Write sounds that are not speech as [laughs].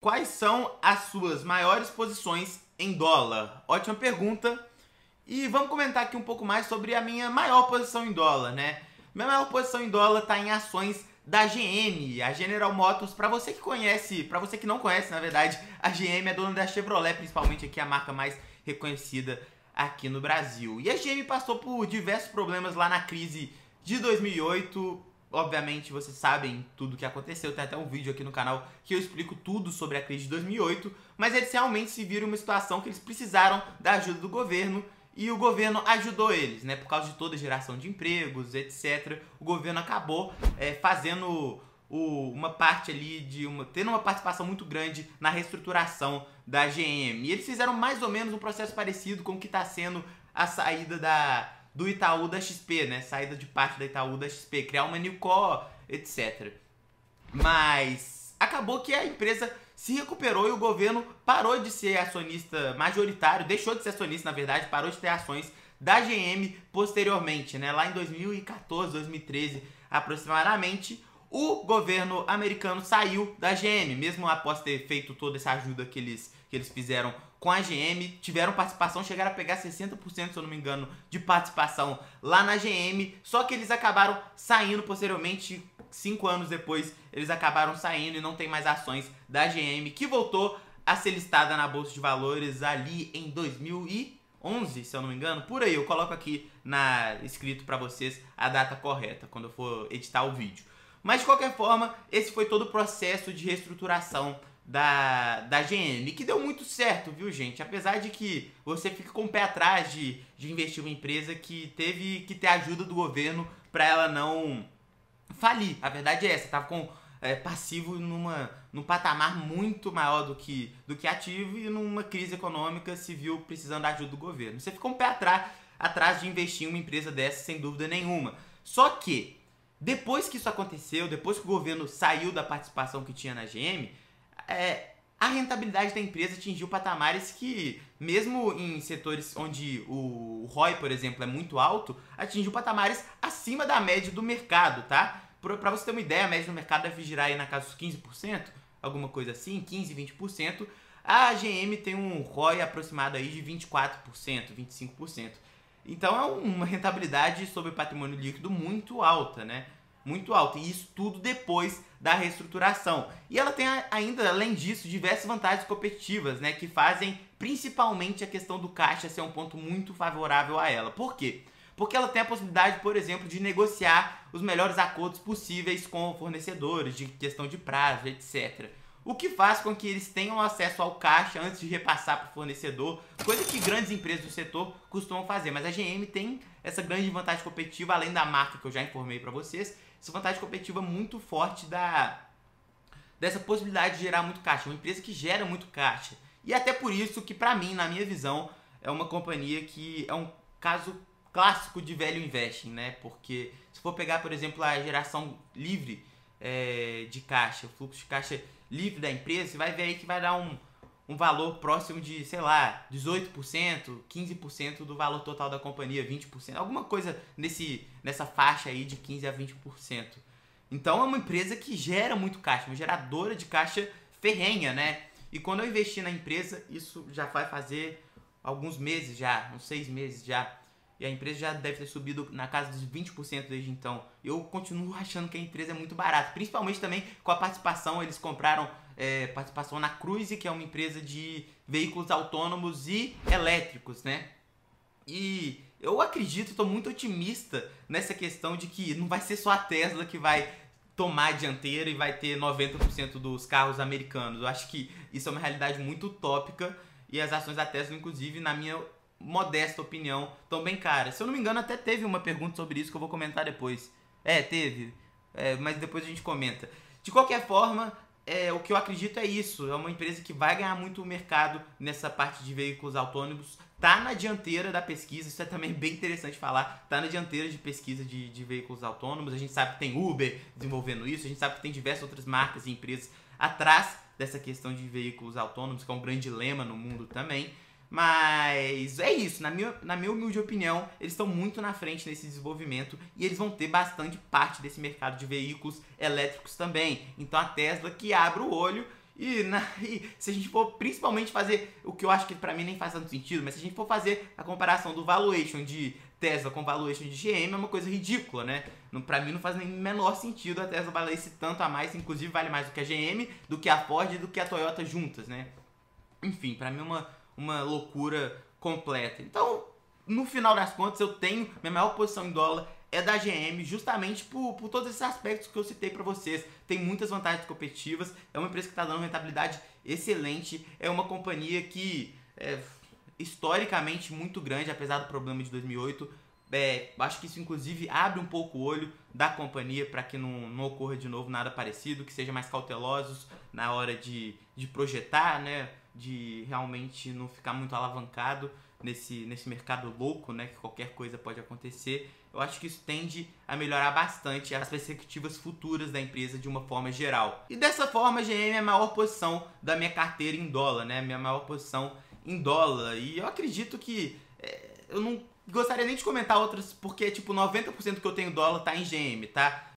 Quais são as suas maiores posições em dólar? Ótima pergunta. E vamos comentar aqui um pouco mais sobre a minha maior posição em dólar, né? Minha maior posição em dólar está em ações da GM, a General Motors. Para você que conhece, para você que não conhece, na verdade, a GM é dona da Chevrolet, principalmente aqui a marca mais reconhecida aqui no Brasil. E a GM passou por diversos problemas lá na crise de 2008 Obviamente vocês sabem tudo o que aconteceu, tem até um vídeo aqui no canal que eu explico tudo sobre a crise de 2008, mas eles realmente se viram uma situação que eles precisaram da ajuda do governo e o governo ajudou eles, né? Por causa de toda a geração de empregos, etc. O governo acabou é, fazendo o, uma parte ali de uma. tendo uma participação muito grande na reestruturação da GM. E eles fizeram mais ou menos um processo parecido com o que está sendo a saída da do Itaú da XP, né? Saída de parte da Itaú da XP, criar uma Newco, etc. Mas acabou que a empresa se recuperou e o governo parou de ser acionista majoritário, deixou de ser acionista, na verdade, parou de ter ações da GM posteriormente, né? Lá em 2014, 2013, aproximadamente, o governo americano saiu da GM, mesmo após ter feito toda essa ajuda que eles, que eles fizeram com a GM, tiveram participação, chegaram a pegar 60%, se eu não me engano, de participação lá na GM, só que eles acabaram saindo posteriormente, cinco anos depois, eles acabaram saindo e não tem mais ações da GM, que voltou a ser listada na Bolsa de Valores ali em 2011, se eu não me engano, por aí, eu coloco aqui na escrito para vocês a data correta, quando eu for editar o vídeo. Mas de qualquer forma, esse foi todo o processo de reestruturação da, da GM, que deu muito certo, viu, gente? Apesar de que você fica com o pé atrás de, de investir uma empresa que teve que ter ajuda do governo para ela não falir. A verdade é essa, tava com é, passivo numa, num patamar muito maior do que, do que ativo e numa crise econômica se viu precisando da ajuda do governo. Você ficou um pé atrás, atrás de investir em uma empresa dessa, sem dúvida nenhuma. Só que, depois que isso aconteceu, depois que o governo saiu da participação que tinha na GM, é, a rentabilidade da empresa atingiu patamares que, mesmo em setores onde o ROI, por exemplo, é muito alto, atingiu patamares acima da média do mercado, tá? Para você ter uma ideia, a média do mercado deve girar aí na casa dos 15%, alguma coisa assim, 15, 20%. A GM tem um ROI aproximado aí de 24%, 25%. Então é uma rentabilidade sobre patrimônio líquido muito alta, né? muito alta. E isso tudo depois da reestruturação. E ela tem ainda, além disso, diversas vantagens competitivas, né? Que fazem principalmente a questão do caixa ser um ponto muito favorável a ela. Por quê? Porque ela tem a possibilidade, por exemplo, de negociar os melhores acordos possíveis com fornecedores, de questão de prazo, etc. O que faz com que eles tenham acesso ao caixa antes de repassar para o fornecedor, coisa que grandes empresas do setor costumam fazer. Mas a GM tem essa grande vantagem competitiva, além da marca que eu já informei para vocês, essa vantagem competitiva muito forte da dessa possibilidade de gerar muito caixa, uma empresa que gera muito caixa. E até por isso que para mim, na minha visão, é uma companhia que é um caso clássico de velho investing, né? Porque se for pegar, por exemplo, a geração livre é, de caixa, o fluxo de caixa livre da empresa, você vai ver aí que vai dar um, um valor próximo de, sei lá, 18%, 15% do valor total da companhia, 20%, alguma coisa nesse, nessa faixa aí de 15% a 20%. Então é uma empresa que gera muito caixa, uma geradora de caixa ferrenha, né? E quando eu investi na empresa, isso já vai fazer alguns meses já, uns seis meses já. E a empresa já deve ter subido na casa dos 20% desde então. Eu continuo achando que a empresa é muito barata, principalmente também com a participação, eles compraram é, participação na Cruise, que é uma empresa de veículos autônomos e elétricos, né? E eu acredito, estou muito otimista nessa questão de que não vai ser só a Tesla que vai tomar a dianteira e vai ter 90% dos carros americanos. Eu acho que isso é uma realidade muito utópica e as ações da Tesla, inclusive, na minha modesta opinião, estão bem caras. Se eu não me engano, até teve uma pergunta sobre isso que eu vou comentar depois. É, teve. É, mas depois a gente comenta. De qualquer forma, é, o que eu acredito é isso. É uma empresa que vai ganhar muito mercado nessa parte de veículos autônomos. Tá na dianteira da pesquisa, isso é também bem interessante falar. Tá na dianteira de pesquisa de, de veículos autônomos. A gente sabe que tem Uber desenvolvendo isso, a gente sabe que tem diversas outras marcas e empresas atrás dessa questão de veículos autônomos, que é um grande dilema no mundo também. Mas é isso, na minha, na minha humilde opinião, eles estão muito na frente nesse desenvolvimento e eles vão ter bastante parte desse mercado de veículos elétricos também. Então a Tesla que abre o olho E, na, [laughs] e, se a gente for principalmente fazer o que eu acho que para mim nem faz tanto sentido, mas se a gente for fazer a comparação do valuation de Tesla com valuation de GM é uma coisa ridícula, né? Para mim não faz nem menor sentido a Tesla valer esse tanto a mais, inclusive vale mais do que a GM, do que a Ford e do que a Toyota juntas, né? Enfim, para mim é uma, uma loucura completa. Então, no final das contas, eu tenho minha maior posição em dólar é da GM, justamente por, por todos esses aspectos que eu citei para vocês. Tem muitas vantagens competitivas, é uma empresa que está dando rentabilidade excelente, é uma companhia que é historicamente muito grande, apesar do problema de 2008. É, acho que isso inclusive abre um pouco o olho da companhia para que não, não ocorra de novo nada parecido, que seja mais cautelosos na hora de, de projetar, né? de realmente não ficar muito alavancado nesse, nesse mercado louco, né, que qualquer coisa pode acontecer, eu acho que isso tende a melhorar bastante as perspectivas futuras da empresa de uma forma geral. E dessa forma, a GM é a maior posição da minha carteira em dólar, né, minha maior posição em dólar. E eu acredito que é, eu não gostaria nem de comentar outras, porque tipo 90% que eu tenho dólar tá em GM, tá?